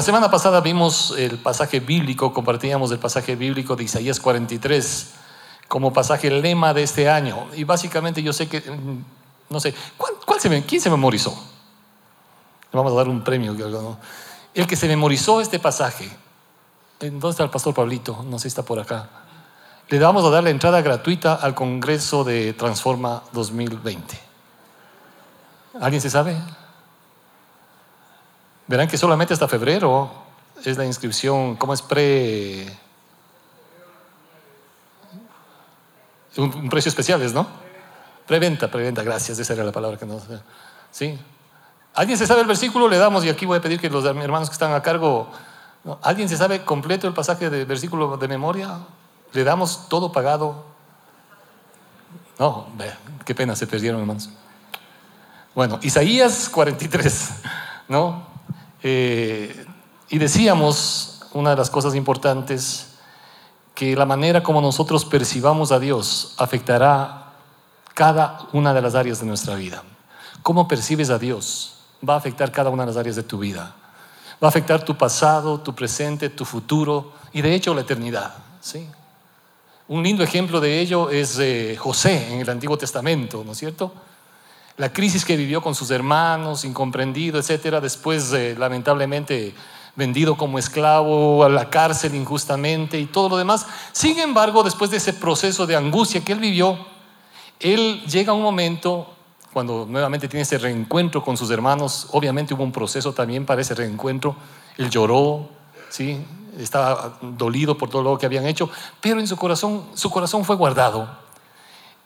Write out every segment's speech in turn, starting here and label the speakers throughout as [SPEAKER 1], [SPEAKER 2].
[SPEAKER 1] La semana pasada vimos el pasaje bíblico, compartíamos el pasaje bíblico de Isaías 43 como pasaje lema de este año. Y básicamente yo sé que, mm, no sé, ¿cuál, ¿quién se memorizó? Le vamos a dar un premio. El que se memorizó este pasaje, ¿dónde está el pastor Pablito? No sé si está por acá. Le vamos a dar la entrada gratuita al Congreso de Transforma 2020. ¿Alguien se sabe? Verán que solamente hasta febrero es la inscripción, ¿cómo es pre? Un, precio especial es, ¿no? Preventa, preventa, gracias, esa era la palabra que nos... ¿Sí? ¿Alguien se sabe el versículo? Le damos, y aquí voy a pedir que los hermanos que están a cargo, ¿alguien se sabe completo el pasaje del versículo de memoria? ¿Le damos todo pagado? No, qué pena, se perdieron hermanos. Bueno, Isaías 43, ¿no? Eh, y decíamos, una de las cosas importantes, que la manera como nosotros percibamos a Dios afectará cada una de las áreas de nuestra vida. Cómo percibes a Dios va a afectar cada una de las áreas de tu vida. Va a afectar tu pasado, tu presente, tu futuro y de hecho la eternidad. ¿sí? Un lindo ejemplo de ello es eh, José en el Antiguo Testamento, ¿no es cierto? La crisis que vivió con sus hermanos, incomprendido, etcétera, después lamentablemente vendido como esclavo a la cárcel injustamente y todo lo demás. Sin embargo, después de ese proceso de angustia que él vivió, él llega a un momento cuando nuevamente tiene ese reencuentro con sus hermanos, obviamente hubo un proceso también para ese reencuentro, él lloró, ¿sí? estaba dolido por todo lo que habían hecho, pero en su corazón, su corazón fue guardado.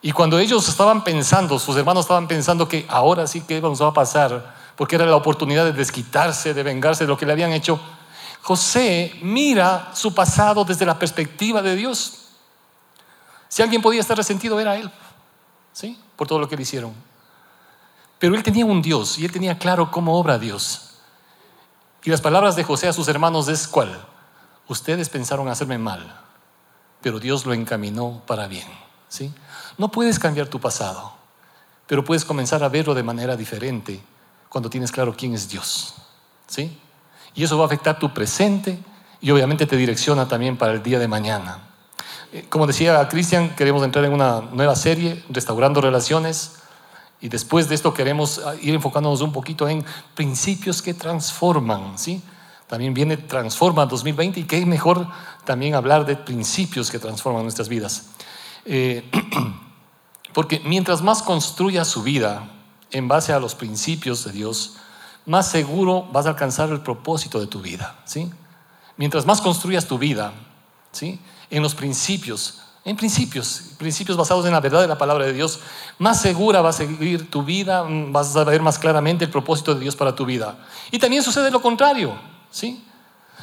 [SPEAKER 1] Y cuando ellos estaban pensando, sus hermanos estaban pensando que ahora sí que nos a pasar, porque era la oportunidad de desquitarse, de vengarse de lo que le habían hecho, José mira su pasado desde la perspectiva de Dios. Si alguien podía estar resentido era él, ¿sí? Por todo lo que le hicieron. Pero él tenía un Dios y él tenía claro cómo obra Dios. Y las palabras de José a sus hermanos es cuál? Ustedes pensaron hacerme mal, pero Dios lo encaminó para bien, ¿sí? No puedes cambiar tu pasado, pero puedes comenzar a verlo de manera diferente cuando tienes claro quién es Dios. ¿Sí? Y eso va a afectar tu presente y obviamente te direcciona también para el día de mañana. Eh, como decía Cristian, queremos entrar en una nueva serie, Restaurando Relaciones, y después de esto queremos ah, ir enfocándonos un poquito en principios que transforman, ¿sí? También viene Transforma 2020 y qué mejor también hablar de principios que transforman nuestras vidas. Eh, porque mientras más construya su vida en base a los principios de Dios, más seguro vas a alcanzar el propósito de tu vida. ¿sí? Mientras más construyas tu vida ¿sí? en los principios, en principios, principios basados en la verdad de la palabra de Dios, más segura va a seguir tu vida, vas a ver más claramente el propósito de Dios para tu vida. Y también sucede lo contrario. ¿sí?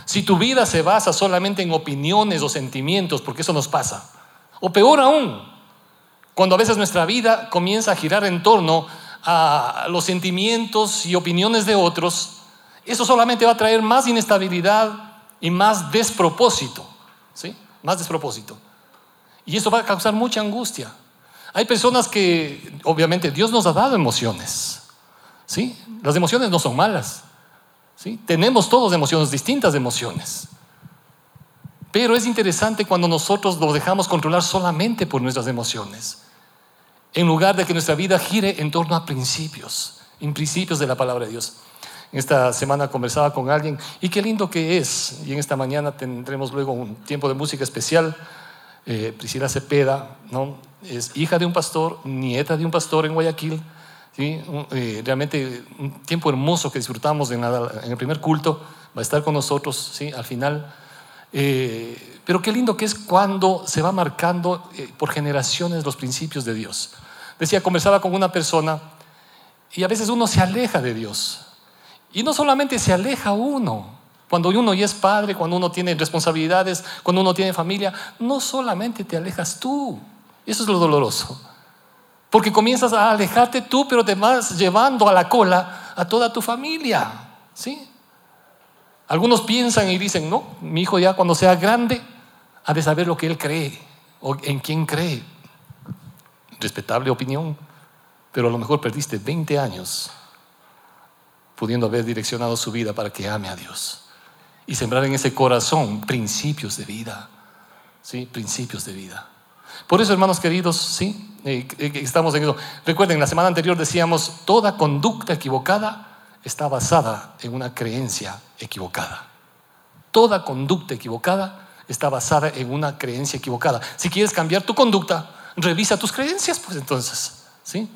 [SPEAKER 1] Si tu vida se basa solamente en opiniones o sentimientos, porque eso nos pasa, o peor aún, cuando a veces nuestra vida comienza a girar en torno a los sentimientos y opiniones de otros, eso solamente va a traer más inestabilidad y más despropósito, ¿sí? Más despropósito. Y eso va a causar mucha angustia. Hay personas que, obviamente, Dios nos ha dado emociones, ¿sí? Las emociones no son malas, ¿sí? Tenemos todos emociones, distintas emociones. Pero es interesante cuando nosotros nos dejamos controlar solamente por nuestras emociones en lugar de que nuestra vida gire en torno a principios, en principios de la palabra de Dios. Esta semana conversaba con alguien y qué lindo que es. Y en esta mañana tendremos luego un tiempo de música especial. Eh, Priscila Cepeda, ¿no? es hija de un pastor, nieta de un pastor en Guayaquil. ¿sí? Eh, realmente un tiempo hermoso que disfrutamos en, el primer culto. Va a estar con nosotros ¿sí? al final. Eh, pero qué lindo que es cuando se va marcando por generaciones los principios de Dios. Decía, conversaba con una persona y a veces uno se aleja de Dios. Y no solamente se aleja uno, cuando uno ya es padre, cuando uno tiene responsabilidades, cuando uno tiene familia, no solamente te alejas tú. Eso es lo doloroso. Porque comienzas a alejarte tú, pero te vas llevando a la cola a toda tu familia. ¿Sí? Algunos piensan y dicen, no, mi hijo ya cuando sea grande ha de saber lo que él cree o en quién cree respetable opinión, pero a lo mejor perdiste 20 años pudiendo haber direccionado su vida para que ame a Dios. y sembrar en ese corazón principios de vida. ¿Sí? Principios de vida. Por eso, hermanos queridos, sí, eh, eh, estamos en eso. Recuerden, la semana anterior decíamos, toda conducta equivocada está basada en una creencia equivocada. Toda conducta equivocada está basada en una creencia equivocada. Si quieres cambiar tu conducta, revisa tus creencias, pues entonces, ¿sí?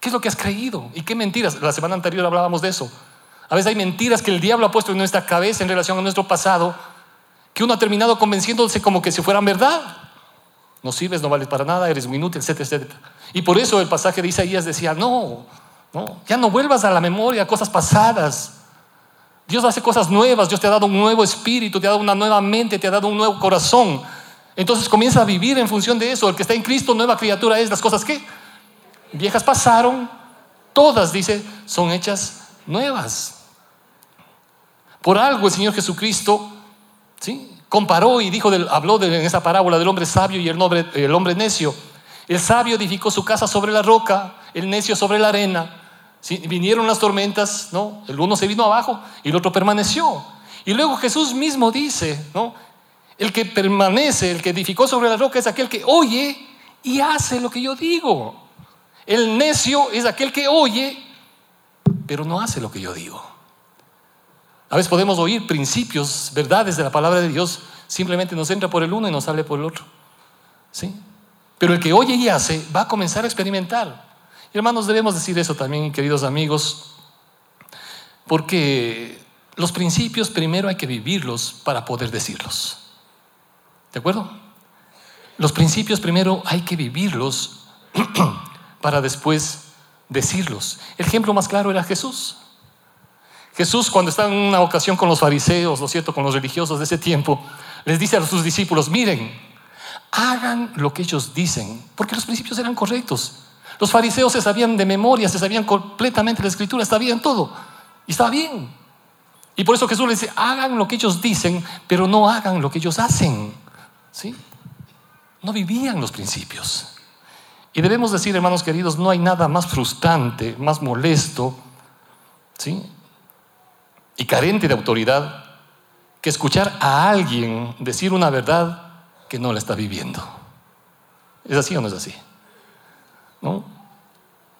[SPEAKER 1] ¿Qué es lo que has creído? ¿Y qué mentiras? La semana anterior hablábamos de eso. A veces hay mentiras que el diablo ha puesto en nuestra cabeza en relación a nuestro pasado, que uno ha terminado convenciéndose como que si fueran verdad. No sirves, no vales para nada, eres muy inútil, etcétera, etcétera. Y por eso el pasaje de Isaías decía, no, no, ya no vuelvas a la memoria cosas pasadas. Dios hace cosas nuevas, Dios te ha dado un nuevo espíritu, te ha dado una nueva mente, te ha dado un nuevo corazón. Entonces comienza a vivir en función de eso. El que está en Cristo, nueva criatura es. Las cosas que viejas pasaron, todas, dice, son hechas nuevas. Por algo el Señor Jesucristo ¿sí? comparó y dijo, habló en esa parábola del hombre sabio y el hombre, el hombre necio. El sabio edificó su casa sobre la roca, el necio sobre la arena. Vinieron las tormentas, ¿no? El uno se vino abajo y el otro permaneció. Y luego Jesús mismo dice, ¿no? El que permanece, el que edificó sobre la roca es aquel que oye y hace lo que yo digo. El necio es aquel que oye, pero no hace lo que yo digo. A veces podemos oír principios, verdades de la palabra de Dios, simplemente nos entra por el uno y nos sale por el otro. ¿Sí? Pero el que oye y hace va a comenzar a experimentar. Hermanos, debemos decir eso también, queridos amigos, porque los principios primero hay que vivirlos para poder decirlos. ¿De acuerdo? Los principios primero hay que vivirlos para después decirlos. El ejemplo más claro era Jesús. Jesús cuando está en una ocasión con los fariseos, ¿no es cierto?, con los religiosos de ese tiempo, les dice a sus discípulos, miren, hagan lo que ellos dicen, porque los principios eran correctos. Los fariseos se sabían de memoria, se sabían completamente la escritura, sabían todo, y estaba bien. Y por eso Jesús les dice, hagan lo que ellos dicen, pero no hagan lo que ellos hacen. ¿Sí? No vivían los principios. Y debemos decir, hermanos queridos, no hay nada más frustrante, más molesto, ¿sí? Y carente de autoridad que escuchar a alguien decir una verdad que no la está viviendo. ¿Es así o no es así? ¿No?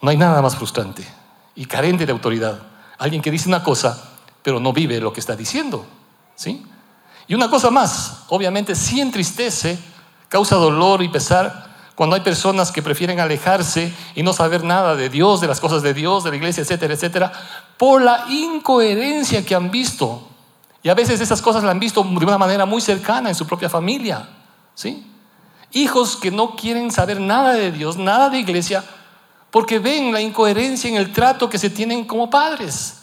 [SPEAKER 1] No hay nada más frustrante y carente de autoridad. Alguien que dice una cosa, pero no vive lo que está diciendo. ¿Sí? Y una cosa más, obviamente sí entristece, causa dolor y pesar cuando hay personas que prefieren alejarse y no saber nada de Dios, de las cosas de Dios, de la iglesia, etcétera, etcétera, por la incoherencia que han visto. Y a veces esas cosas las han visto de una manera muy cercana en su propia familia. ¿sí? Hijos que no quieren saber nada de Dios, nada de iglesia, porque ven la incoherencia en el trato que se tienen como padres.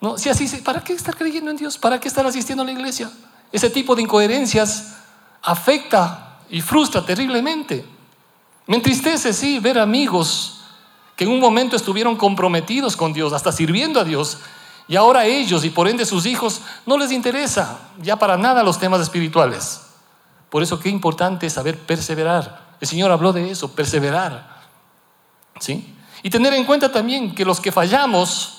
[SPEAKER 1] ¿No? Si así, ¿para qué estar creyendo en Dios? ¿Para qué estar asistiendo a la iglesia? Ese tipo de incoherencias afecta y frustra terriblemente. Me entristece, sí, ver amigos que en un momento estuvieron comprometidos con Dios, hasta sirviendo a Dios, y ahora ellos y por ende sus hijos no les interesa ya para nada los temas espirituales. Por eso qué importante es saber perseverar. El Señor habló de eso, perseverar. ¿Sí? Y tener en cuenta también que los que fallamos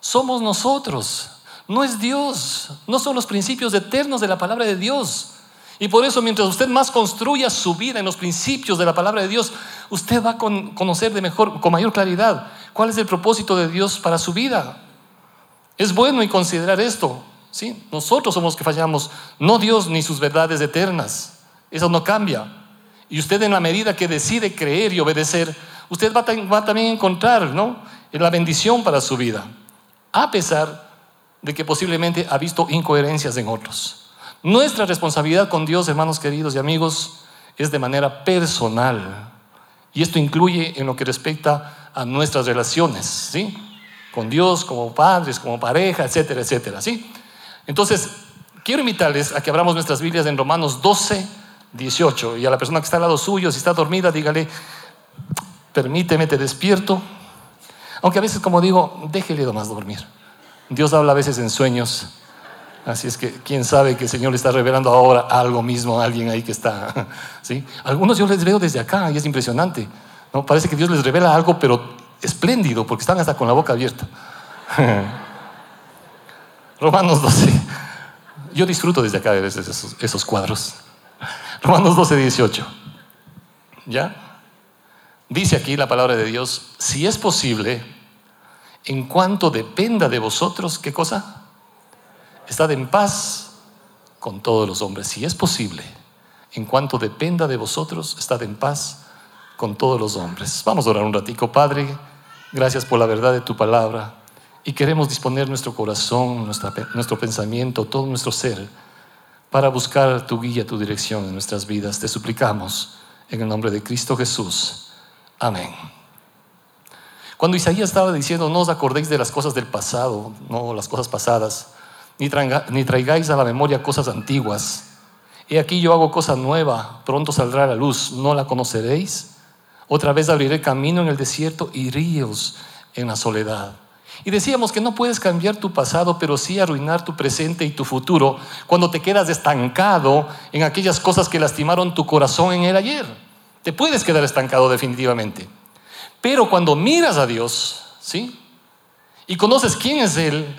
[SPEAKER 1] somos nosotros, no es Dios, no son los principios eternos de la palabra de Dios. Y por eso mientras usted más construya su vida en los principios de la palabra de Dios, usted va a conocer de mejor, con mayor claridad cuál es el propósito de Dios para su vida. Es bueno y considerar esto. ¿Sí? Nosotros somos los que fallamos, no Dios ni sus verdades eternas. Eso no cambia. Y usted en la medida que decide creer y obedecer, usted va, a también a encontrar ¿no? la bendición para su vida, a pesar de que posiblemente ha visto incoherencias en otros. Nuestra responsabilidad con Dios, hermanos queridos y amigos, es de manera personal. Y esto incluye en lo que respecta a nuestras relaciones, ¿sí? Con Dios, como padres, como pareja, etcétera, etcétera, ¿sí? Entonces, quiero invitarles a que abramos nuestras Biblias en Romanos 12, 18. Y a la persona que está al lado suyo, si está dormida, dígale, permíteme, te despierto. Aunque a veces, como digo, déjele más dormir. Dios habla a veces en sueños Así es que quién sabe que el Señor le está revelando ahora algo mismo a alguien ahí que está. ¿sí? Algunos yo les veo desde acá y es impresionante. ¿no? Parece que Dios les revela algo, pero espléndido, porque están hasta con la boca abierta. Romanos 12, Yo disfruto desde acá de veces esos, cuadros. Romanos 12, 18. ¿Ya? Dice aquí la palabra de Dios, si es posible, en cuanto dependa de vosotros, ¿qué cosa? Estad en paz con todos los hombres, si es posible. En cuanto dependa de vosotros, estad en paz con todos los hombres. Vamos a orar un ratico, Padre. Gracias por la verdad de tu palabra. Y queremos disponer nuestro corazón, nuestro pensamiento, todo nuestro ser para buscar tu guía, tu dirección en nuestras vidas. Te suplicamos en el nombre de Cristo Jesús. Amén. Cuando Isaías estaba diciendo, no os acordéis de las cosas del pasado, no las cosas pasadas, ni, ni traigáis a la memoria cosas antiguas. He aquí yo hago cosa nueva, pronto saldrá la luz, ¿no la conoceréis? Otra vez abriré camino en el desierto y ríos en la soledad. Y decíamos que no puedes cambiar tu pasado, pero sí arruinar tu presente y tu futuro cuando te quedas estancado en aquellas cosas que lastimaron tu corazón en el ayer. Te puedes quedar estancado definitivamente. Pero cuando miras a Dios, ¿sí? Y conoces quién es Él,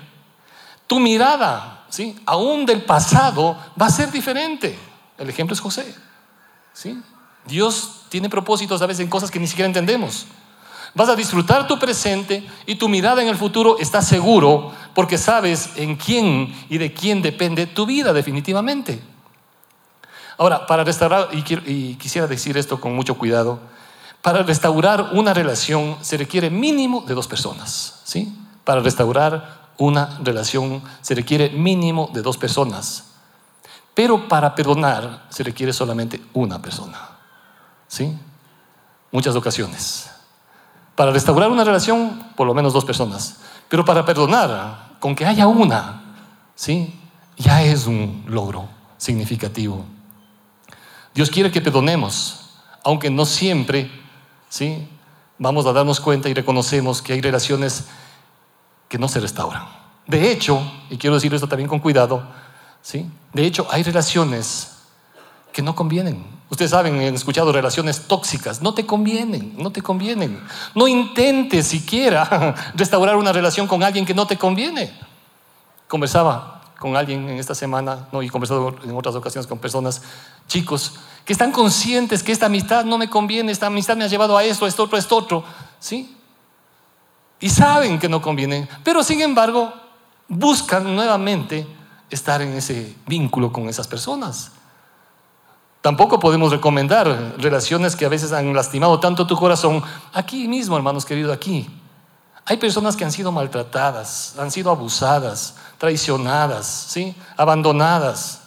[SPEAKER 1] tu mirada, ¿sí? Aún del pasado va a ser diferente. El ejemplo es José, ¿sí? Dios tiene propósitos a veces en cosas que ni siquiera entendemos. Vas a disfrutar tu presente y tu mirada en el futuro está seguro porque sabes en quién y de quién depende tu vida definitivamente. Ahora, para restaurar, y, quisiera decir esto con mucho cuidado, para restaurar una relación se requiere mínimo de dos personas. ¿sí? Para restaurar una relación se requiere mínimo de dos personas. Pero para perdonar se requiere solamente una persona. ¿Sí? Muchas ocasiones. Para restaurar una relación, por lo menos dos personas. Pero para perdonar, con que haya una, ¿sí? ya es un logro significativo. Dios quiere que perdonemos, aunque no siempre, ¿sí? vamos a darnos cuenta y reconocemos que hay relaciones que no se restauran. De hecho, y quiero decir esto también con cuidado, ¿sí? de hecho hay relaciones que no convienen. Ustedes saben, han escuchado relaciones tóxicas, no te convienen, no te convienen. No intentes siquiera restaurar una relación con alguien que no te conviene. Conversaba con alguien en esta semana, ¿no? y conversado en otras ocasiones con personas, chicos, que están conscientes que esta amistad no me conviene, esta amistad me ha llevado a esto, a esto otro, a esto otro, ¿sí? Y saben que no conviene, pero sin embargo buscan nuevamente estar en ese vínculo con esas personas. Tampoco podemos recomendar relaciones que a veces han lastimado tanto tu corazón. Aquí mismo, hermanos queridos, aquí. Hay personas que han sido maltratadas, han sido abusadas, traicionadas, ¿sí? abandonadas.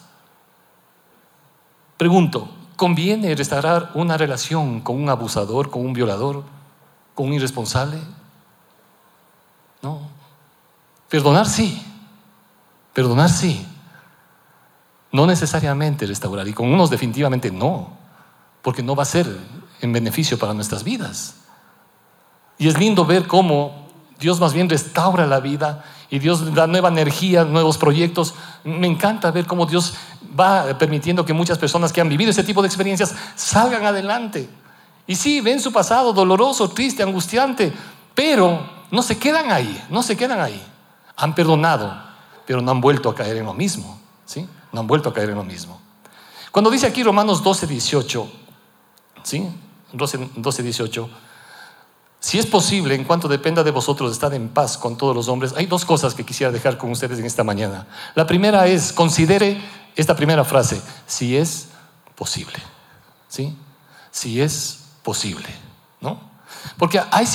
[SPEAKER 1] Pregunto, ¿conviene restaurar una relación con un abusador, con un violador, con un irresponsable? No. Perdonar sí. Perdonar sí. No necesariamente restaurar, y con unos definitivamente no, porque no va a ser en beneficio para nuestras vidas. Y es lindo ver cómo Dios más bien restaura la vida y Dios da nueva energía, nuevos proyectos. Me encanta ver cómo Dios va permitiendo que muchas personas que han vivido ese tipo de experiencias salgan adelante. Y sí, ven su pasado doloroso, triste, angustiante, pero no se quedan ahí, no se quedan ahí. Han perdonado, pero no han vuelto a caer en lo mismo. ¿sí? No han vuelto a caer en lo mismo. Cuando dice aquí Romanos 12, 18, ¿sí? 12, 12 18, si es posible, en cuanto dependa de vosotros, estar en paz con todos los hombres. Hay dos cosas que quisiera dejar con ustedes en esta mañana. La primera es, considere esta primera frase, si es posible. ¿Sí? Si es posible. ¿No? Porque hay,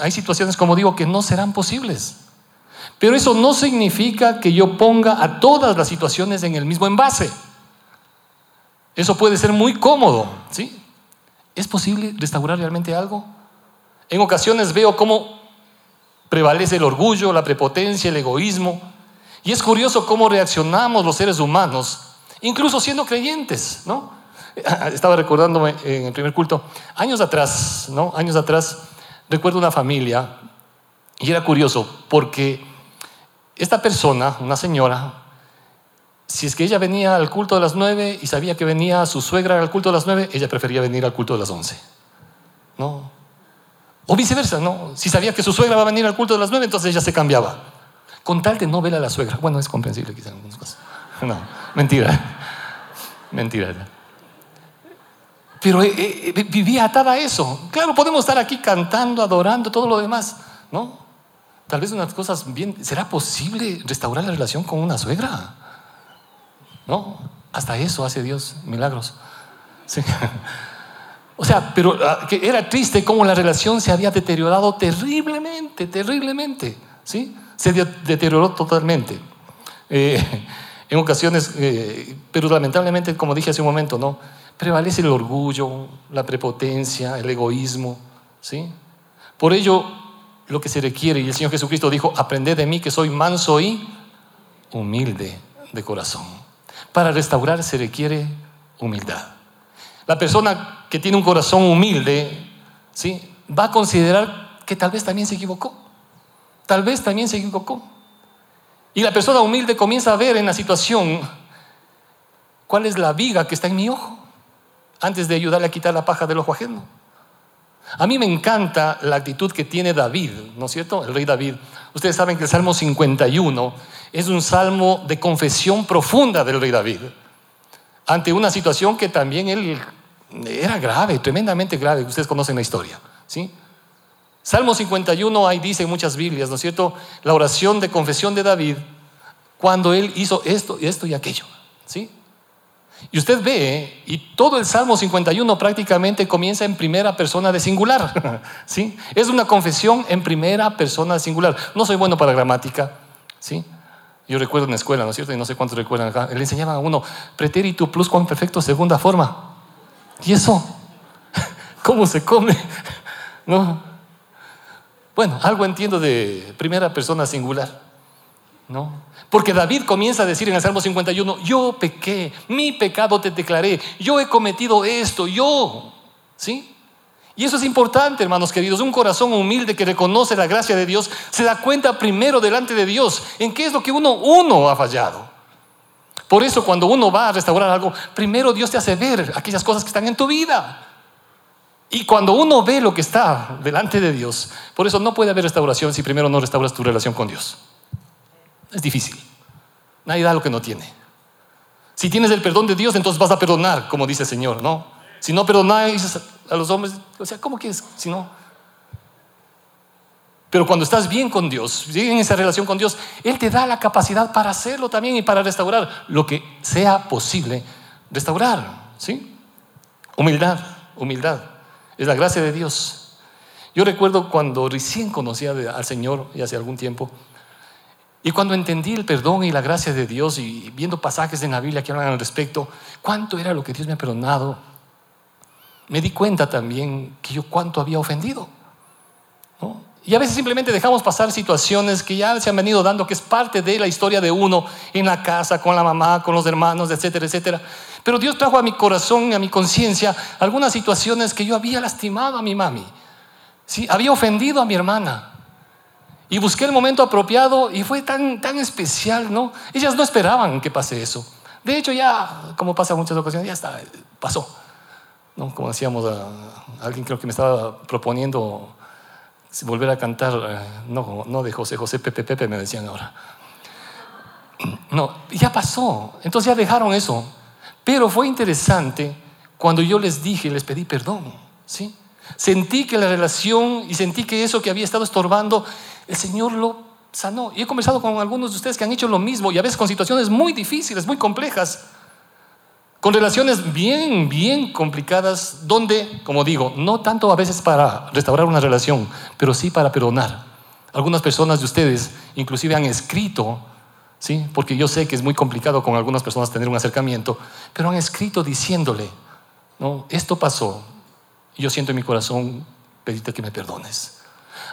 [SPEAKER 1] hay situaciones, como digo, que no serán posibles. Pero eso no significa que yo ponga a todas las situaciones en el mismo envase. Eso puede ser muy cómodo, ¿sí? ¿Es posible restaurar realmente algo? En ocasiones veo cómo prevalece el orgullo, la prepotencia, el egoísmo. Y es curioso cómo reaccionamos los seres humanos, incluso siendo creyentes, ¿no? Estaba recordándome en el primer culto, años atrás, ¿no? Años atrás, recuerdo una familia, y era curioso, porque esta persona, una señora, si es que ella venía al culto de las nueve y sabía que venía su suegra al culto de las nueve, ella prefería venir al culto de las once. ¿No? O viceversa, ¿no? Si sabía que su suegra va a venir al culto de las nueve, entonces ella se cambiaba. Con tal de no ver a la suegra. Bueno, es comprensible quizás en algunas cosas. No, mentira. Mentira. Pero eh, eh, vivía atada a eso. Claro, podemos estar aquí cantando, adorando, todo lo demás, ¿no? Tal vez unas cosas bien. ¿Será posible restaurar la relación con una suegra? ¿No? Hasta eso hace Dios, milagros. O sea, pero ah, que era triste cómo la relación se había deteriorado terriblemente, terriblemente. ¿sí? Se deterioró totalmente. Eh, en ocasiones, eh, pero lamentablemente, como dije hace un momento, ¿no? prevalece el orgullo, la prepotencia, el egoísmo. ¿sí? Por ello, lo que se requiere, y el Señor Jesucristo dijo, aprended de mí que soy manso y humilde de corazón. Para restaurar se requiere humildad. La persona que tiene un corazón humilde, ¿sí? va a considerar que tal vez también se equivocó. Tal vez también se equivocó. Y la persona humilde comienza a ver en la situación cuál es la viga que está en mi ojo, antes de ayudarle a quitar la paja del ojo ajeno. A mí me encanta la actitud que tiene David, ¿no es cierto? El rey David. Ustedes saben que el Salmo 51 es un salmo de confesión profunda del rey David, ante una situación que también él era grave, tremendamente grave. Ustedes conocen la historia, ¿sí? Salmo 51, ahí dice en muchas Biblias, ¿no es cierto? La oración de confesión de David cuando él hizo esto, esto y aquello, ¿sí? Y usted ve, y todo el Salmo 51 prácticamente comienza en primera persona de singular, ¿sí? Es una confesión en primera persona de singular. No soy bueno para gramática, ¿sí? Yo recuerdo en la escuela, ¿no es cierto? Y no sé cuántos recuerdan acá. Le enseñaban a uno pretérito plus perfecto segunda forma. ¿Y eso? ¿Cómo se come? ¿No? Bueno, algo entiendo de primera persona singular. Porque David comienza a decir en el Salmo 51, yo pequé, mi pecado te declaré, yo he cometido esto, yo. ¿Sí? Y eso es importante, hermanos queridos. Un corazón humilde que reconoce la gracia de Dios se da cuenta primero delante de Dios en qué es lo que uno, uno ha fallado. Por eso cuando uno va a restaurar algo, primero Dios te hace ver aquellas cosas que están en tu vida. Y cuando uno ve lo que está delante de Dios, por eso no puede haber restauración si primero no restauras tu relación con Dios. Es difícil. Nadie da lo que no tiene. Si tienes el perdón de Dios, entonces vas a perdonar, como dice el Señor, ¿no? Si no perdonáis a los hombres, o sea, ¿cómo quieres? Si no, pero cuando estás bien con Dios, en esa relación con Dios, Él te da la capacidad para hacerlo también y para restaurar lo que sea posible restaurar. ¿Sí? Humildad, humildad. Es la gracia de Dios. Yo recuerdo cuando recién conocía al Señor, y hace algún tiempo, y cuando entendí el perdón y la gracia de Dios y viendo pasajes en la Biblia que hablan al respecto, cuánto era lo que Dios me ha perdonado, me di cuenta también que yo cuánto había ofendido. ¿no? Y a veces simplemente dejamos pasar situaciones que ya se han venido dando, que es parte de la historia de uno en la casa, con la mamá, con los hermanos, etcétera, etcétera. Pero Dios trajo a mi corazón, a mi conciencia, algunas situaciones que yo había lastimado a mi mami. ¿sí? Había ofendido a mi hermana. Y busqué el momento apropiado y fue tan, tan especial, ¿no? Ellas no esperaban que pase eso. De hecho, ya, como pasa en muchas ocasiones, ya está, pasó. ¿no? Como decíamos, a, alguien creo que me estaba proponiendo volver a cantar, eh, no, no de José, José Pepe Pepe me decían ahora. No, ya pasó, entonces ya dejaron eso. Pero fue interesante cuando yo les dije, les pedí perdón, ¿sí? Sentí que la relación y sentí que eso que había estado estorbando, el Señor lo sanó. Y he conversado con algunos de ustedes que han hecho lo mismo y a veces con situaciones muy difíciles, muy complejas con relaciones bien, bien complicadas, donde, como digo, no tanto a veces para restaurar una relación, pero sí para perdonar. Algunas personas de ustedes inclusive han escrito, ¿sí? porque yo sé que es muy complicado con algunas personas tener un acercamiento, pero han escrito diciéndole, ¿no? esto pasó, yo siento en mi corazón pedirte que me perdones.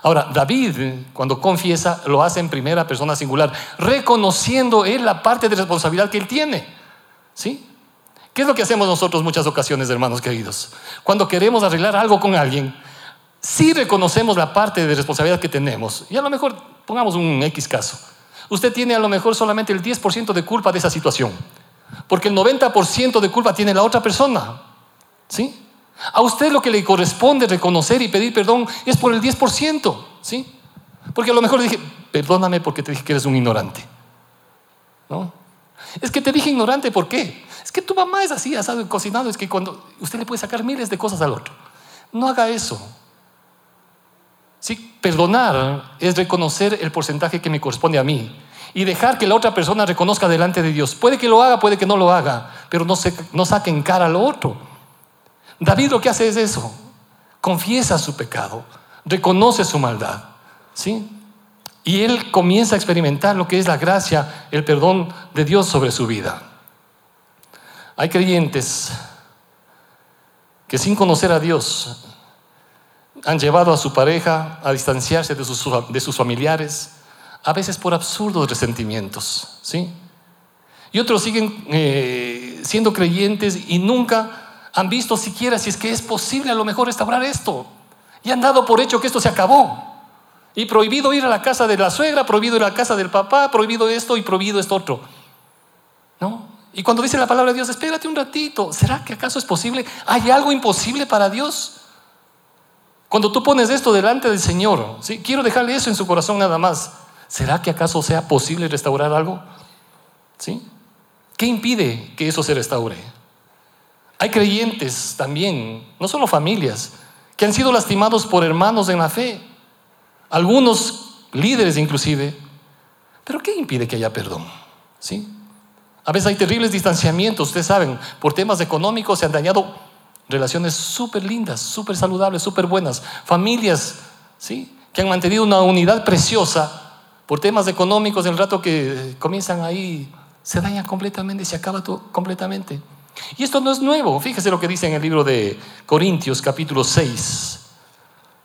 [SPEAKER 1] Ahora, David, cuando confiesa, lo hace en primera persona singular, reconociendo él la parte de responsabilidad que él tiene. ¿Sí? ¿Qué es lo que hacemos nosotros muchas ocasiones, hermanos queridos? Cuando queremos arreglar algo con alguien, sí reconocemos la parte de responsabilidad que tenemos. Y a lo mejor, pongamos un X caso. Usted tiene a lo mejor solamente el 10% de culpa de esa situación. Porque el 90% de culpa tiene la otra persona. ¿Sí? A usted lo que le corresponde reconocer y pedir perdón es por el 10%. ¿Sí? Porque a lo mejor dije, perdóname porque te dije que eres un ignorante. ¿No? Es que te dije ignorante, ¿por qué? Es que tu mamá es así, asado cocinado, es que cuando usted le puede sacar miles de cosas al otro. No haga eso. Sí, perdonar es reconocer el porcentaje que me corresponde a mí y dejar que la otra persona reconozca delante de Dios. Puede que lo haga, puede que no lo haga, pero no, se, no saque en cara al otro. David lo que hace es eso, confiesa su pecado, reconoce su maldad, ¿sí? Y él comienza a experimentar lo que es la gracia, el perdón de Dios sobre su vida. Hay creyentes que sin conocer a Dios han llevado a su pareja a distanciarse de sus, de sus familiares, a veces por absurdos resentimientos, ¿sí? Y otros siguen eh, siendo creyentes y nunca han visto siquiera si es que es posible a lo mejor restaurar esto. Y han dado por hecho que esto se acabó. Y prohibido ir a la casa de la suegra, prohibido ir a la casa del papá, prohibido esto y prohibido esto otro. ¿No? Y cuando dice la palabra de Dios, espérate un ratito, ¿será que acaso es posible? ¿Hay algo imposible para Dios? Cuando tú pones esto delante del Señor, ¿sí? quiero dejarle eso en su corazón nada más. ¿Será que acaso sea posible restaurar algo? ¿Sí? ¿Qué impide que eso se restaure? Hay creyentes también, no solo familias, que han sido lastimados por hermanos en la fe, algunos líderes inclusive. Pero ¿qué impide que haya perdón? ¿Sí? A veces hay terribles distanciamientos, ustedes saben, por temas económicos se han dañado relaciones súper lindas, súper saludables, súper buenas, familias, ¿sí? Que han mantenido una unidad preciosa por temas económicos, el rato que comienzan ahí, se daña completamente, se acaba todo completamente. Y esto no es nuevo, fíjese lo que dice en el libro de Corintios capítulo 6,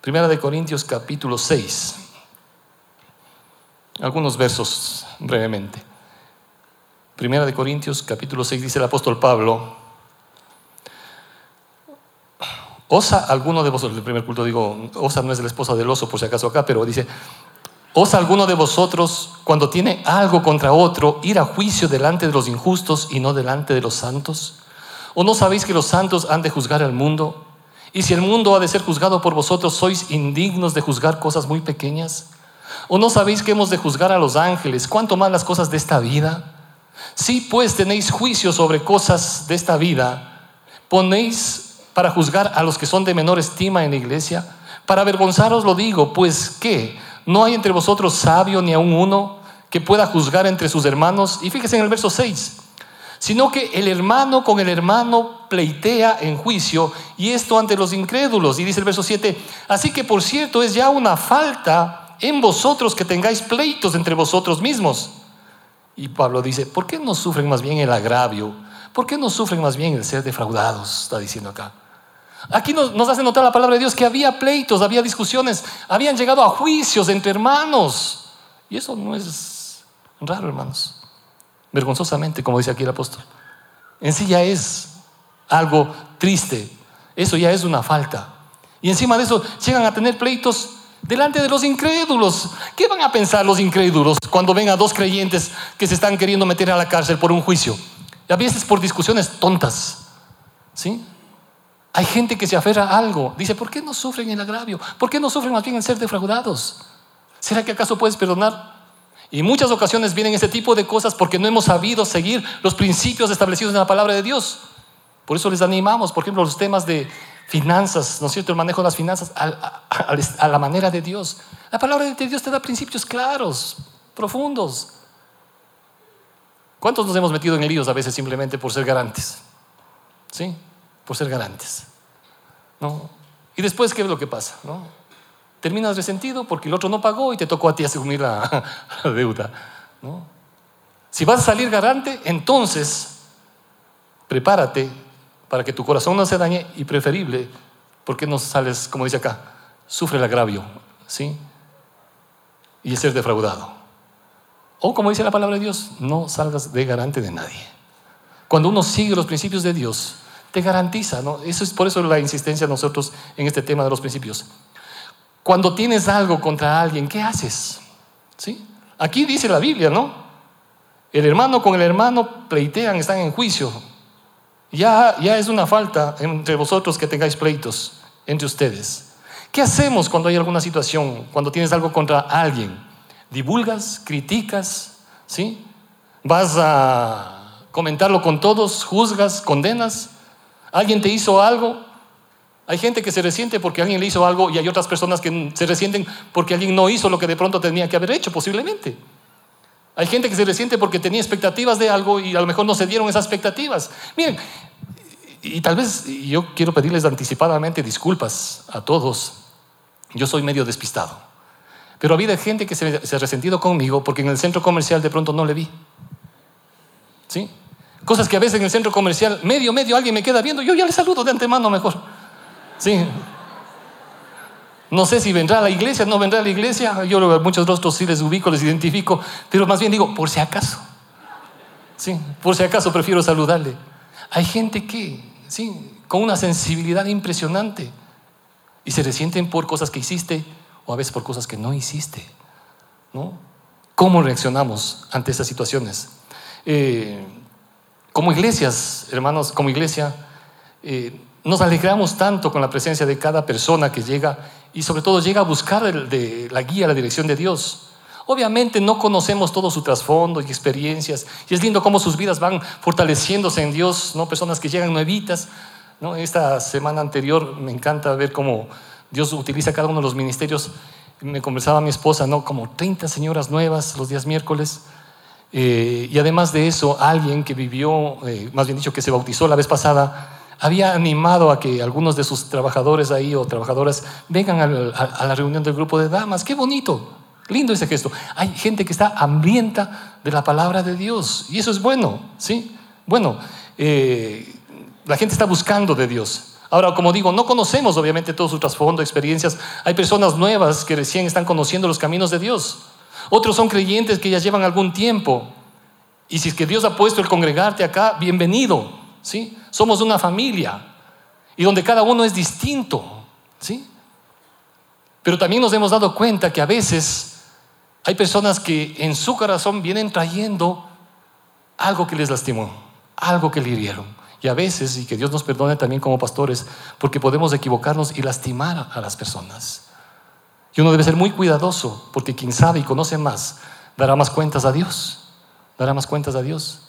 [SPEAKER 1] primera de Corintios capítulo 6, algunos versos brevemente. Primera de Corintios capítulo 6 dice el apóstol Pablo, ¿Osa alguno de vosotros, el primer culto digo, Osa no es la esposa del oso por si acaso acá, pero dice, ¿Osa alguno de vosotros, cuando tiene algo contra otro, ir a juicio delante de los injustos y no delante de los santos? ¿O no sabéis que los santos han de juzgar al mundo? Y si el mundo ha de ser juzgado por vosotros, ¿sois indignos de juzgar cosas muy pequeñas? ¿O no sabéis que hemos de juzgar a los ángeles? ¿Cuánto más las cosas de esta vida? Si pues tenéis juicio sobre cosas de esta vida, ponéis para juzgar a los que son de menor estima en la iglesia. Para avergonzaros lo digo, pues ¿qué? ¿No hay entre vosotros sabio ni aun uno que pueda juzgar entre sus hermanos? Y fíjese en el verso 6, sino que el hermano con el hermano pleitea en juicio y esto ante los incrédulos. Y dice el verso 7, así que por cierto es ya una falta en vosotros que tengáis pleitos entre vosotros mismos. Y Pablo dice, ¿por qué no sufren más bien el agravio? ¿Por qué no sufren más bien el ser defraudados? Está diciendo acá. Aquí nos, hace notar la palabra de Dios que había pleitos, había discusiones, habían llegado a juicios entre hermanos. Y eso no es raro, hermanos. Vergonzosamente, como dice aquí el apóstol. En sí ya es algo triste. Eso ya es una falta. Y encima de eso llegan a tener pleitos delante de los incrédulos. ¿Qué van a pensar los incrédulos cuando ven a dos creyentes que se están queriendo meter a la cárcel por un juicio? A veces por discusiones tontas. ¿Sí? Hay gente que se aferra a algo. Dice, ¿por qué no sufren el agravio? ¿Por qué no sufren más bien el ser defraudados? ¿Será que acaso puedes perdonar? Y muchas ocasiones vienen ese tipo de cosas porque no hemos sabido seguir los principios establecidos en la palabra de Dios. Por eso les animamos, por ejemplo, los temas de finanzas, ¿no es cierto? El manejo de las finanzas a, la manera de Dios. La palabra de Dios te da principios claros, profundos. ¿Cuántos nos hemos metido en líos a veces simplemente por ser garantes? ¿Sí? por ser garantes. ¿no? Y después, ¿qué es lo que pasa? ¿no? Terminas resentido porque el otro no pagó y te tocó a ti asumir la, deuda. ¿no? Si vas a salir garante, entonces prepárate para que tu corazón no se dañe y preferible, porque no sales, como dice acá, sufre el agravio, ¿sí? Y ser defraudado. O como dice la palabra de Dios, no salgas de garante de nadie. Cuando uno sigue los principios de Dios, te garantiza, ¿no? Eso es por eso la insistencia de nosotros en este tema de los principios. Cuando tienes algo contra alguien, ¿qué haces? ¿Sí? Aquí dice la Biblia, ¿no? El hermano con el hermano pleitean, están en juicio. Ya, ya es una falta entre vosotros que tengáis pleitos entre ustedes. ¿Qué hacemos cuando hay alguna situación, cuando tienes algo contra alguien? ¿Divulgas? ¿Criticas? ¿Sí? ¿Vas a comentarlo con todos? ¿Juzgas? ¿Condenas? ¿Alguien te hizo algo? Hay gente que se resiente porque alguien le hizo algo y hay otras personas que se resienten porque alguien no hizo lo que de pronto tenía que haber hecho, posiblemente. Hay gente que se resiente porque tenía expectativas de algo y a lo mejor no se dieron esas expectativas. Miren, y tal vez yo quiero pedirles anticipadamente disculpas a todos. Yo soy medio despistado. Pero había gente que se, se ha resentido conmigo porque en el centro comercial de pronto no le vi. ¿Sí? Cosas que a veces en el centro comercial, medio, medio, alguien me queda viendo, yo ya le saludo de antemano mejor. Sí. No sé si vendrá a la iglesia, no vendrá a la iglesia. Yo a muchos rostros sí les ubico, les identifico, pero más bien digo, por si acaso. Sí, por si acaso prefiero saludarle. Hay gente que, sí, con una sensibilidad impresionante y se resienten por cosas que hiciste o a veces por cosas que no hiciste. ¿no? ¿Cómo reaccionamos ante estas situaciones? Eh, como iglesias, hermanos, como iglesia, eh, nos alegramos tanto con la presencia de cada persona que llega y sobre todo llega a buscar la guía, la dirección de Dios. Obviamente no conocemos todo su trasfondo y experiencias y es lindo cómo sus vidas van fortaleciéndose en Dios, ¿no? personas que llegan nuevitas. ¿no? Esta semana anterior me encanta ver cómo Dios utiliza cada uno de los ministerios. Me conversaba mi esposa, ¿no? como 30 señoras nuevas los días miércoles. Eh, y además de eso, alguien que vivió, eh, más bien dicho, que se bautizó la vez pasada, había animado a que algunos de sus trabajadores ahí o trabajadoras vengan a, la reunión del grupo de damas. Qué bonito, lindo ese gesto. Hay gente que está hambrienta de la palabra de Dios y eso es bueno, ¿sí? Bueno, eh, la gente está buscando de Dios. Ahora, como digo, no conocemos obviamente todo su trasfondo, experiencias. Hay personas nuevas que recién están conociendo los caminos de Dios. Otros son creyentes que ya llevan algún tiempo. Y si es que Dios ha puesto el congregarte acá, bienvenido, ¿sí? Somos una familia y donde cada uno es distinto, ¿sí? Pero también nos hemos dado cuenta que a veces hay personas que en su corazón vienen trayendo algo que les lastimó, algo que le hirieron. Y a veces, y que Dios nos perdone también como pastores, porque podemos equivocarnos y lastimar a las personas. Y uno debe ser muy cuidadoso, porque quien sabe y conoce más, dará más cuentas a Dios. Dará más cuentas a Dios.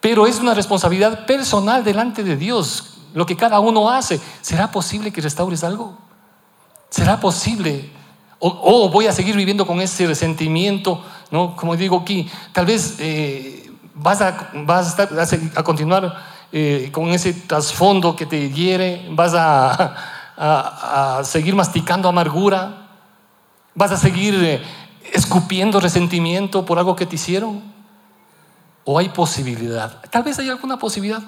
[SPEAKER 1] Pero es una responsabilidad personal delante de Dios lo que cada uno hace. ¿Será posible que restaures algo? ¿Será posible? ¿O, voy a seguir viviendo con ese resentimiento? ¿no? Como digo aquí, tal vez eh, vas, a, vas a, continuar eh, con ese trasfondo que te hiere, vas a, seguir masticando amargura, vas a seguir eh, escupiendo resentimiento por algo que te hicieron. ¿O hay posibilidad? Tal vez hay alguna posibilidad.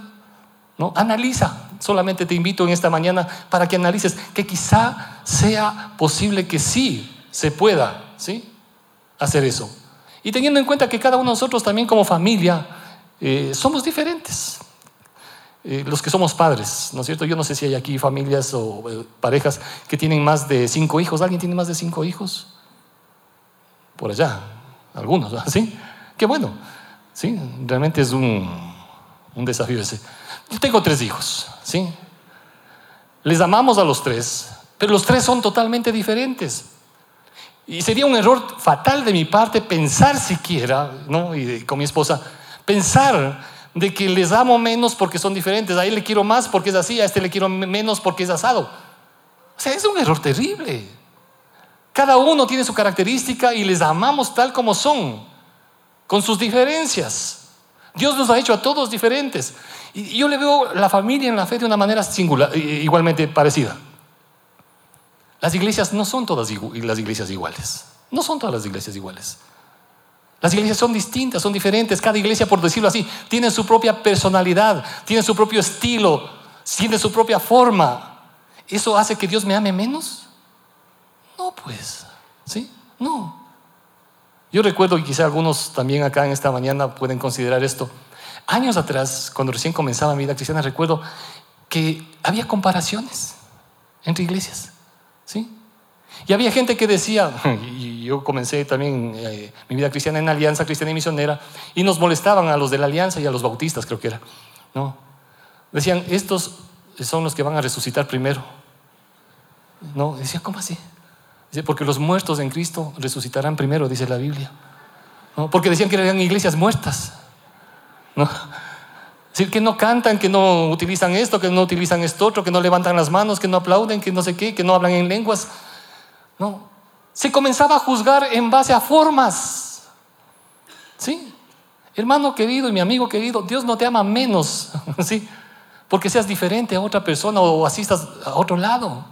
[SPEAKER 1] ¿no? Analiza. Solamente te invito en esta mañana para que analices que quizá sea posible que sí se pueda ¿sí? hacer eso. Y teniendo en cuenta que cada uno de nosotros también como familia eh, somos diferentes. Eh, los que somos padres, ¿no es cierto? Yo no sé si hay aquí familias o eh, parejas que tienen más de cinco hijos. ¿Alguien tiene más de cinco hijos? Por allá, algunos, ¿sí? Qué bueno. Realmente es un, un desafío ese. Yo tengo tres hijos, ¿sí? Les amamos a los tres, pero los tres son totalmente diferentes. Y sería un error fatal de mi parte pensar siquiera, ¿no? Y con mi esposa, pensar de que les amo menos porque son diferentes. A él le quiero más porque es así, a este le quiero menos porque es asado. O sea, es un error terrible. Cada uno tiene su característica y les amamos tal como son con sus diferencias. Dios nos ha hecho a todos diferentes. Y yo le veo la familia en la fe de una manera singular, igualmente parecida. Las iglesias no son todas las iglesias iguales. No son todas las iglesias iguales. Las iglesias son distintas, son diferentes. Cada iglesia, por decirlo así, tiene su propia personalidad, tiene su propio estilo, tiene su propia forma. ¿Eso hace que Dios me ame menos? No, pues, ¿sí? No. Yo recuerdo, y quizá algunos también acá en esta mañana pueden considerar esto, años atrás, cuando recién comenzaba mi vida cristiana, recuerdo que había comparaciones entre iglesias, ¿sí? Y había gente que decía, y yo comencé también eh, mi vida cristiana en Alianza Cristiana y Misionera, y nos molestaban a los de la Alianza y a los bautistas, creo que era, ¿no? Decían, estos son los que van a resucitar primero. No, decía, ¿cómo así? Porque los muertos en Cristo resucitarán primero, dice la Biblia. porque decían que eran iglesias muertas. Es decir, que no cantan, que no utilizan esto, que no utilizan esto otro, que no levantan las manos, que no aplauden, que no sé qué, que no hablan en lenguas. No. Se comenzaba a juzgar en base a formas. ¿Sí? Hermano querido y mi amigo querido, Dios no te ama menos, ¿sí? Porque seas diferente a otra persona o asistas a otro lado.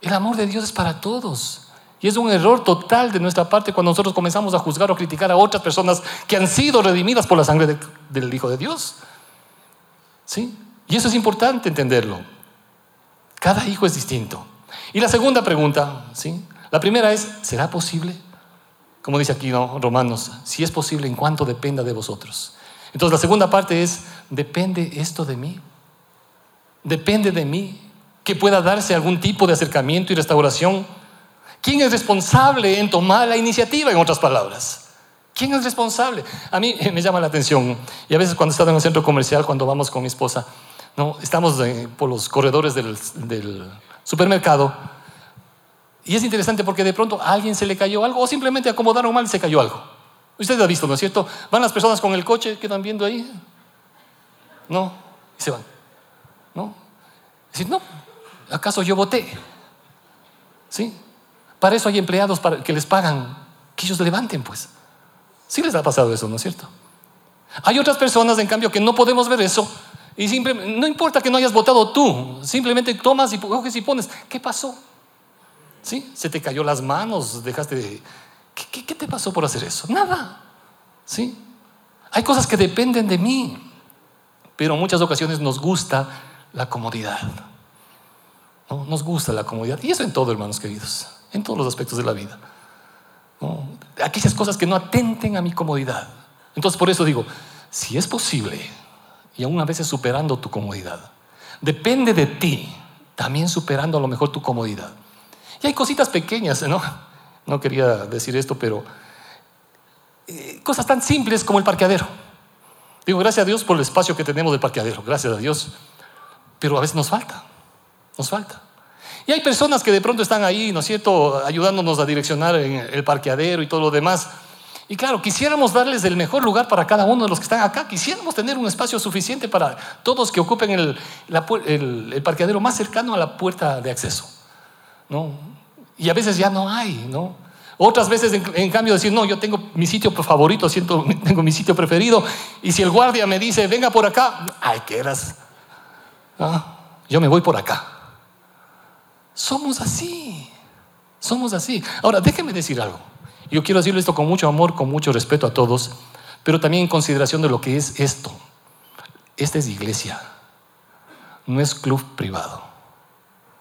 [SPEAKER 1] El amor de Dios es para todos. Y es un error total de nuestra parte cuando nosotros comenzamos a juzgar o criticar a otras personas que han sido redimidas por la sangre del Hijo de Dios. ¿Sí? Y eso es importante entenderlo. Cada hijo es distinto. Y la segunda pregunta, ¿sí? La primera es, ¿será posible? Como dice aquí ¿no? Romanos, si es posible en cuanto dependa de vosotros. Entonces la segunda parte es, ¿depende esto de mí? ¿Depende de mí que pueda darse algún tipo de acercamiento y restauración? ¿Quién es responsable en tomar la iniciativa, en otras palabras? ¿Quién es responsable? A mí me llama la atención, y a veces cuando estamos en un centro comercial, cuando vamos con mi esposa, ¿no? estamos eh, por los corredores del, supermercado, y es interesante porque de pronto a alguien se le cayó algo, o simplemente acomodaron mal y se cayó algo. Usted lo ha visto, ¿no es cierto? Van las personas con el coche, quedan viendo ahí. No, y se van. ¿No? Decir, no, ¿acaso yo voté? ¿Sí? Para eso hay empleados que les pagan, que ellos levanten, pues. Sí les ha pasado eso, ¿no es cierto? Hay otras personas, en cambio, que no podemos ver eso. Y simplemente, no importa que no hayas votado tú, simplemente tomas y coges y pones. ¿Qué pasó? ¿Sí? Se te cayó las manos, dejaste de... ¿Qué, qué te pasó por hacer eso? Nada. ¿Sí? Hay cosas que dependen de mí, pero en muchas ocasiones nos gusta la comodidad. ¿No? Nos gusta la comodidad. Y eso en todo, hermanos queridos, en todos los aspectos de la vida. Aquellas cosas que no atenten a mi comodidad. Entonces por eso digo, si es posible, y aún a veces superando tu comodidad, depende de ti, también superando a lo mejor tu comodidad. Y hay cositas pequeñas, ¿no? No quería decir esto, pero eh, cosas tan simples como el parqueadero. Digo, gracias a Dios por el espacio que tenemos del parqueadero, gracias a Dios. Pero a veces nos falta, nos falta. Y hay personas que de pronto están ahí, ¿no es cierto?, ayudándonos a direccionar el parqueadero y todo lo demás. Y claro, quisiéramos darles el mejor lugar para cada uno de los que están acá. Quisiéramos tener un espacio suficiente para todos que ocupen el, el, parqueadero más cercano a la puerta de acceso. ¿no? Y a veces ya no hay, ¿no? Otras veces, en, cambio, decir, no, yo tengo mi sitio favorito, siento, tengo mi sitio preferido. Y si el guardia me dice, venga por acá, ay, ¿qué eras? Ah, yo me voy por acá. Somos así. Somos así. Ahora, déjeme decir algo. Yo quiero decirle esto con mucho amor, con mucho respeto a todos, pero también en consideración de lo que es esto. Esta es iglesia, no es club privado.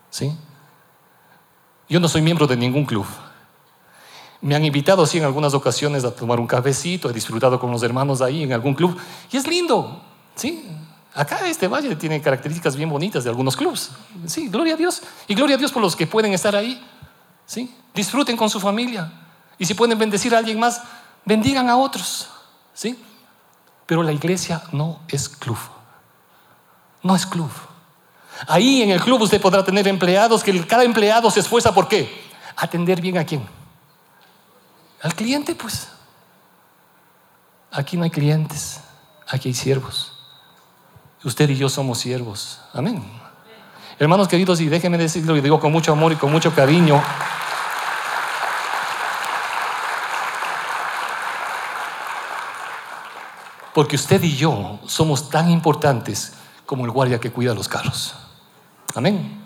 [SPEAKER 1] ¿Sí? Yo no soy miembro de ningún club. Me han invitado, sí, en algunas ocasiones a tomar un cafecito, he disfrutado con los hermanos ahí en algún club. Y es lindo, ¿sí? Acá este valle tiene características bien bonitas de algunos clubes. Sí, gloria a Dios. Y gloria a Dios por los que pueden estar ahí. Sí, disfruten con su familia. Y si pueden bendecir a alguien más, bendigan a otros. Sí. Pero la iglesia no es club. No es club. Ahí en el club usted podrá tener empleados que cada empleado se esfuerza por qué? Atender bien a quién? Al cliente, pues. Aquí no hay clientes, aquí hay siervos. Usted y yo somos siervos. Amén. Hermanos queridos, y déjenme decirlo, y digo con mucho amor y con mucho cariño. Porque usted y yo somos tan importantes como el guardia que cuida los carros. Amén.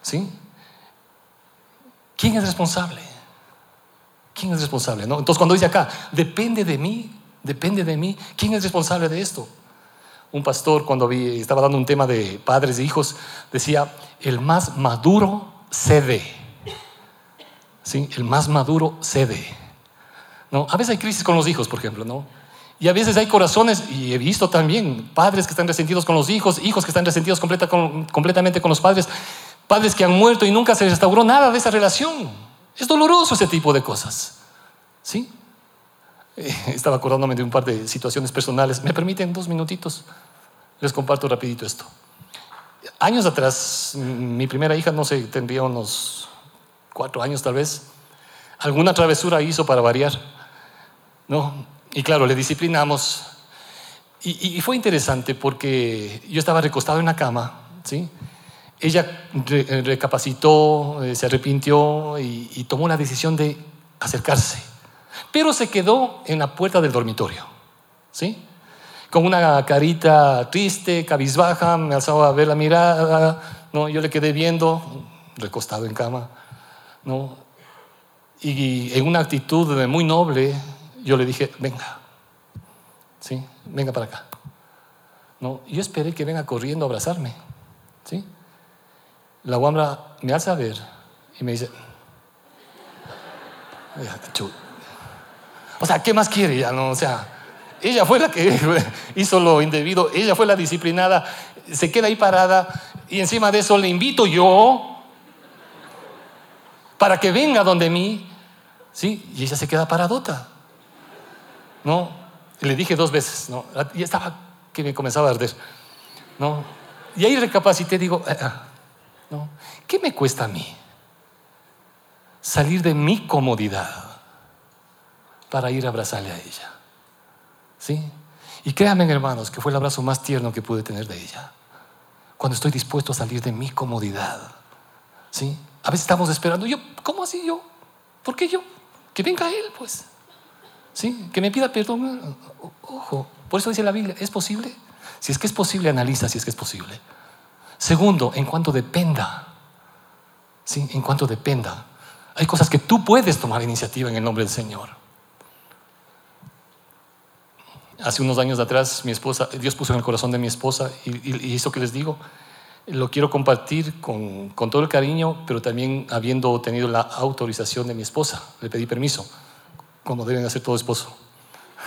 [SPEAKER 1] ¿Sí? ¿Quién es responsable? ¿Quién es responsable? Entonces cuando dice acá, depende de mí, depende de mí, ¿quién es responsable de esto? Un pastor cuando estaba dando un tema de padres e hijos, decía, el más maduro cede. ¿Sí? El más maduro cede. ¿No? A veces hay crisis con los hijos, por ejemplo, ¿no? Y a veces hay corazones, y he visto también padres que están resentidos con los hijos, hijos que están resentidos completamente con los padres, padres que han muerto y nunca se restauró nada de esa relación. Es doloroso ese tipo de cosas. ¿Sí? estaba acordándome de un par de situaciones personales. ¿Me permiten dos minutitos? Les comparto rapidito esto. Años atrás, mi primera hija, no sé, tendría unos cuatro años tal vez, alguna travesura hizo para variar. ¿no? Y claro, le disciplinamos. Y, fue interesante porque yo estaba recostado en la cama, ¿sí? Ella recapacitó, eh, se arrepintió y, tomó la decisión de acercarse. Pero se quedó en la puerta del dormitorio, ¿sí? Con una carita triste, cabizbaja, me alzaba a ver la mirada, ¿no? Yo le quedé viendo, recostado en cama, ¿no? Y en una actitud muy noble, yo le dije, venga, ¿sí? Venga para acá. ¿No? Yo esperé que venga corriendo a abrazarme, ¿sí? La guambra me alza a ver y me dice, o sea, ¿qué más quiere ya? No? O sea, ella fue la que hizo lo indebido, ella fue la disciplinada, se queda ahí parada y encima de eso le invito yo para que venga donde mí, ¿sí? Y ella se queda paradota. ¿no? le dije dos veces, ¿no? Y estaba que me comenzaba a arder, ¿no? Y ahí recapacité, digo, ah, ah, ¿no? ¿Qué me cuesta a mí? Salir de mi comodidad para ir a abrazarle a ella. ¿Sí? Y créanme, hermanos, que fue el abrazo más tierno que pude tener de ella. Cuando estoy dispuesto a salir de mi comodidad. ¿Sí? A veces estamos esperando, yo, ¿cómo así yo? ¿Por qué yo? Que venga él, pues. ¿Sí? Que me pida perdón. Ojo, por eso dice la Biblia, ¿es posible? Si es que es posible, analiza si es que es posible. Segundo, en cuanto dependa. ¿Sí? En cuanto dependa. Hay cosas que tú puedes tomar iniciativa en el nombre del Señor. Hace unos años atrás, mi esposa, Dios puso en el corazón de mi esposa y, y eso que les digo, lo quiero compartir con, con todo el cariño, pero también habiendo tenido la autorización de mi esposa. Le pedí permiso como deben hacer todo esposo.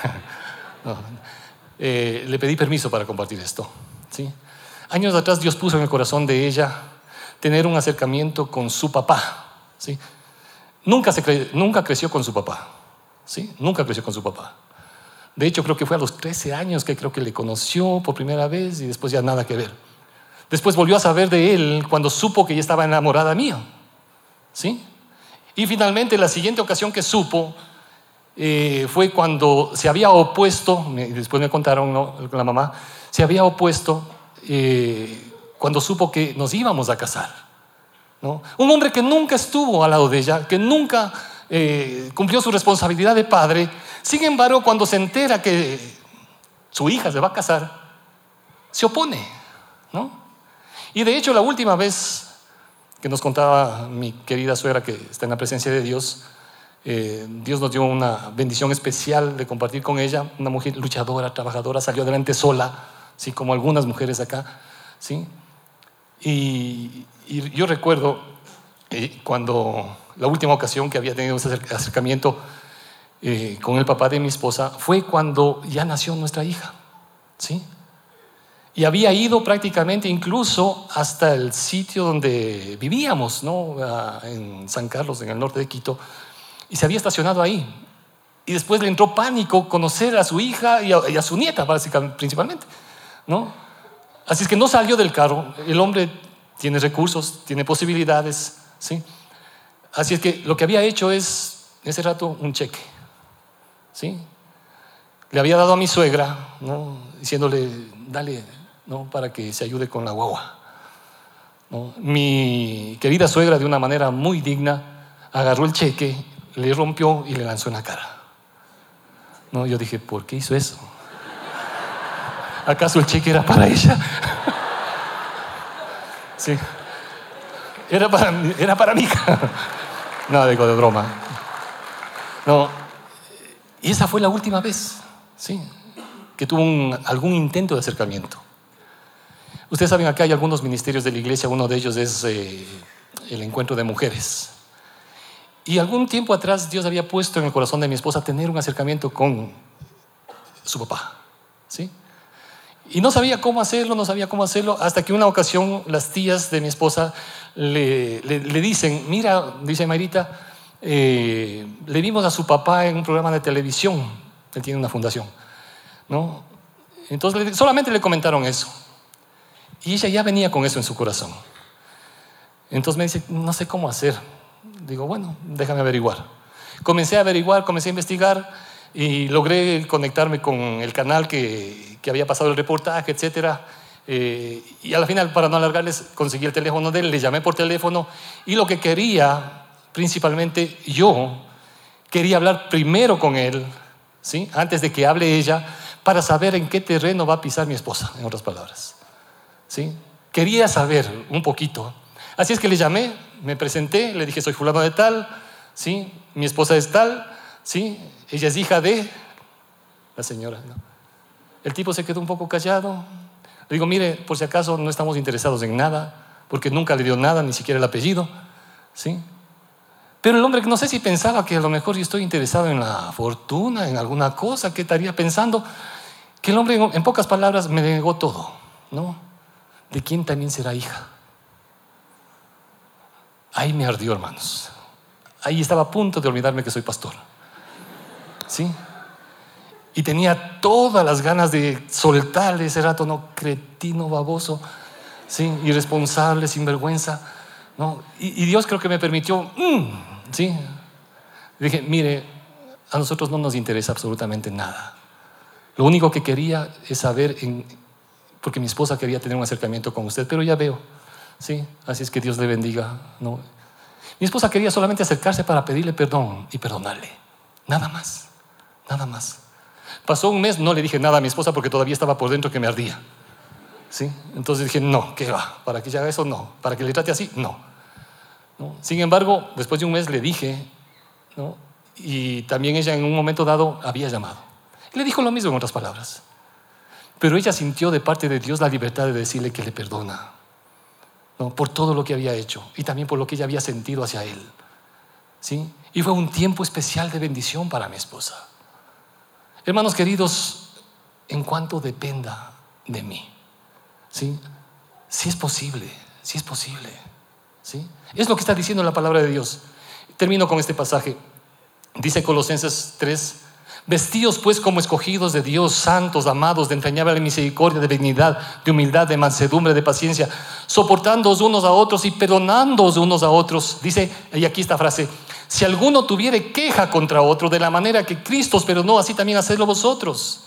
[SPEAKER 1] Eh, le pedí permiso para compartir esto. ¿sí? Años atrás Dios puso en el corazón de ella tener un acercamiento con su papá. ¿sí? Nunca, se nunca creció con su papá. ¿sí? Nunca creció con su papá. De hecho, creo que fue a los 13 años que creo que le conoció por primera vez y después ya nada que ver. Después volvió a saber de él cuando supo que ella estaba enamorada mía. ¿Sí? Y finalmente, la siguiente ocasión que supo, eh, fue cuando se había opuesto, después me contaron la mamá, se había opuesto eh, cuando supo que nos íbamos a casar. ¿no? Un hombre que nunca estuvo al lado de ella, que nunca eh, cumplió su responsabilidad de padre, sin embargo cuando se entera que su hija se va a casar, se opone. ¿no? Y de hecho la última vez que nos contaba mi querida suegra que está en la presencia de Dios, eh, Dios nos dio una bendición especial de compartir con ella, una mujer luchadora, trabajadora, salió adelante sola, ¿sí? como algunas mujeres acá. ¿sí? Y, yo recuerdo eh, cuando la última ocasión que había tenido ese acercamiento eh, con el papá de mi esposa fue cuando ya nació nuestra hija. ¿sí? Y había ido prácticamente incluso hasta el sitio donde vivíamos, ¿no? En San Carlos, en el norte de Quito y se había estacionado ahí. Y después le entró pánico conocer a su hija y a, su nieta, principalmente. ¿no? Así es que no salió del carro. El hombre tiene recursos, tiene posibilidades. ¿sí? Así es que lo que había hecho es, en ese rato, un cheque. ¿sí? Le había dado a mi suegra, ¿no? diciéndole, dale, ¿no? para que se ayude con la guagua. ¿no? Mi querida suegra, de una manera muy digna, agarró el cheque le rompió y le lanzó en la cara. No, yo dije, ¿por qué hizo eso? ¿Acaso el cheque era para ella? sí. Era para, era para mi No, digo de broma. No. Y esa fue la última vez, sí, que tuvo algún intento de acercamiento. Ustedes saben, acá hay algunos ministerios de la iglesia, uno de ellos es eh, el encuentro de mujeres. Y algún tiempo atrás Dios había puesto en el corazón de mi esposa tener un acercamiento con su papá. ¿sí? Y no sabía cómo hacerlo, no sabía cómo hacerlo, hasta que una ocasión las tías de mi esposa le, le, dicen, mira, dice Marita, eh, le vimos a su papá en un programa de televisión, él tiene una fundación, ¿no? Entonces solamente le comentaron eso. Y ella ya venía con eso en su corazón. Entonces me dice, no sé cómo hacer. Digo, bueno, déjame averiguar. Comencé a averiguar, comencé a investigar, y logré conectarme con el canal que, que había pasado el reportaje, etc. Eh, y al final, para no alargarles, conseguí el teléfono de él, le llamé por teléfono y lo que quería, principalmente yo, quería hablar primero con él, ¿sí? antes de que hable ella, para saber en qué terreno va a pisar mi esposa, en otras palabras. ¿sí? Quería saber un poquito. Así es que le llamé, me presenté, le dije, soy fulano de tal, ¿sí? mi esposa es tal, ¿sí? ella es hija de la señora. El tipo se quedó un poco callado. Le digo, mire, por si acaso no estamos interesados en nada, porque nunca le dio nada, ni siquiera el apellido. ¿sí? Pero el hombre no sé si pensaba que a lo mejor yo estoy interesado en la fortuna, en alguna cosa, ¿qué estaría pensando? Que el hombre, en pocas palabras, me negó todo, ¿no? ¿De quién también será hija? Ahí me ardió, hermanos. Ahí estaba a punto de olvidarme que soy pastor. ¿Sí? Y tenía todas las ganas de soltarle ese rato, no, cretino, baboso, ¿sí? irresponsable, sinvergüenza. ¿no? Y, Dios creo que me permitió, mm, ¿Sí? Dije, mire, a nosotros no nos interesa absolutamente nada. Lo único que quería es saber, porque mi esposa quería tener un acercamiento con usted, pero ya veo, ¿sí? Así es que Dios le bendiga, ¿no? Mi esposa quería solamente acercarse para pedirle perdón y perdonarle. Nada más, nada más. Pasó un mes, no le dije nada a mi esposa porque todavía estaba por dentro que me ardía. ¿Sí? Entonces dije, no, ¿qué va? ¿Para que ella haga eso? No. ¿Para que le trate así? No. Sin embargo, después de un mes le dije, y también ella en un momento dado había llamado. Le dijo lo mismo en otras palabras. Pero ella sintió de parte de Dios la libertad de decirle que le perdona por todo lo que había hecho y también por lo que ella había sentido hacia él. ¿sí? Y fue un tiempo especial de bendición para mi esposa. Hermanos queridos, en cuanto dependa de mí, ¿sí? si es posible, si es posible. ¿Sí? Es lo que está diciendo la palabra de Dios. Termino con este pasaje. Dice Colosenses 3, Vestidos pues como escogidos de Dios, santos, amados, de entrañable misericordia, de benignidad, de humildad, de mansedumbre, de paciencia, soportándoos unos a otros y perdonándoos unos a otros. Dice, y aquí esta frase, si alguno tuviere queja contra otro, de la manera que Cristo os perdonó, así también hacedlo vosotros.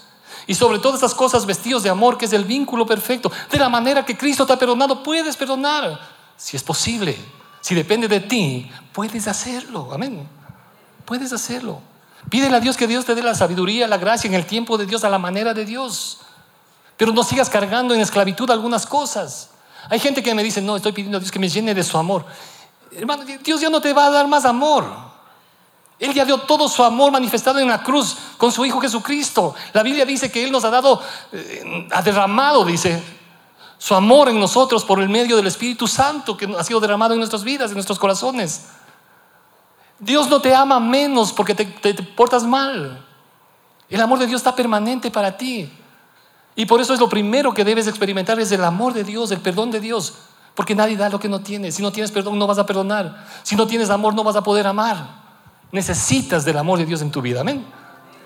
[SPEAKER 1] Y sobre todas estas cosas, vestidos de amor, que es el vínculo perfecto, de la manera que Cristo te ha perdonado, puedes perdonar. Si es posible, si depende de ti, puedes hacerlo. Amén. Puedes hacerlo. Pídele a Dios que Dios te dé la sabiduría, la gracia en el tiempo de Dios, a la manera de Dios. Pero no sigas cargando en esclavitud algunas cosas. Hay gente que me dice, no, estoy pidiendo a Dios que me llene de su amor. Hermano, Dios ya no te va a dar más amor. Él ya dio todo su amor manifestado en la cruz con su Hijo Jesucristo. La Biblia dice que Él nos ha dado, eh, ha derramado, dice, su amor en nosotros por el medio del Espíritu Santo que ha sido derramado en nuestras vidas, en nuestros corazones. Dios no te ama menos porque te, portas mal. El amor de Dios está permanente para ti. Y por eso es lo primero que debes experimentar es el amor de Dios, el perdón de Dios. Porque nadie da lo que no tiene. Si no tienes perdón, no vas a perdonar. Si no tienes amor, no vas a poder amar. Necesitas del amor de Dios en tu vida. Amén.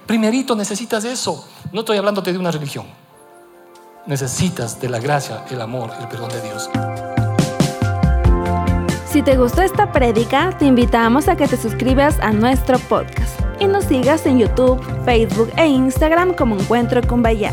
[SPEAKER 1] Primerito necesitas eso. No estoy hablándote de una religión necesitas de la gracia, el amor, el perdón de Dios.
[SPEAKER 2] Si te gustó esta prédica, te invitamos a que te suscribas a nuestro podcast y nos sigas en YouTube, Facebook e Instagram como Encuentro con Bahía.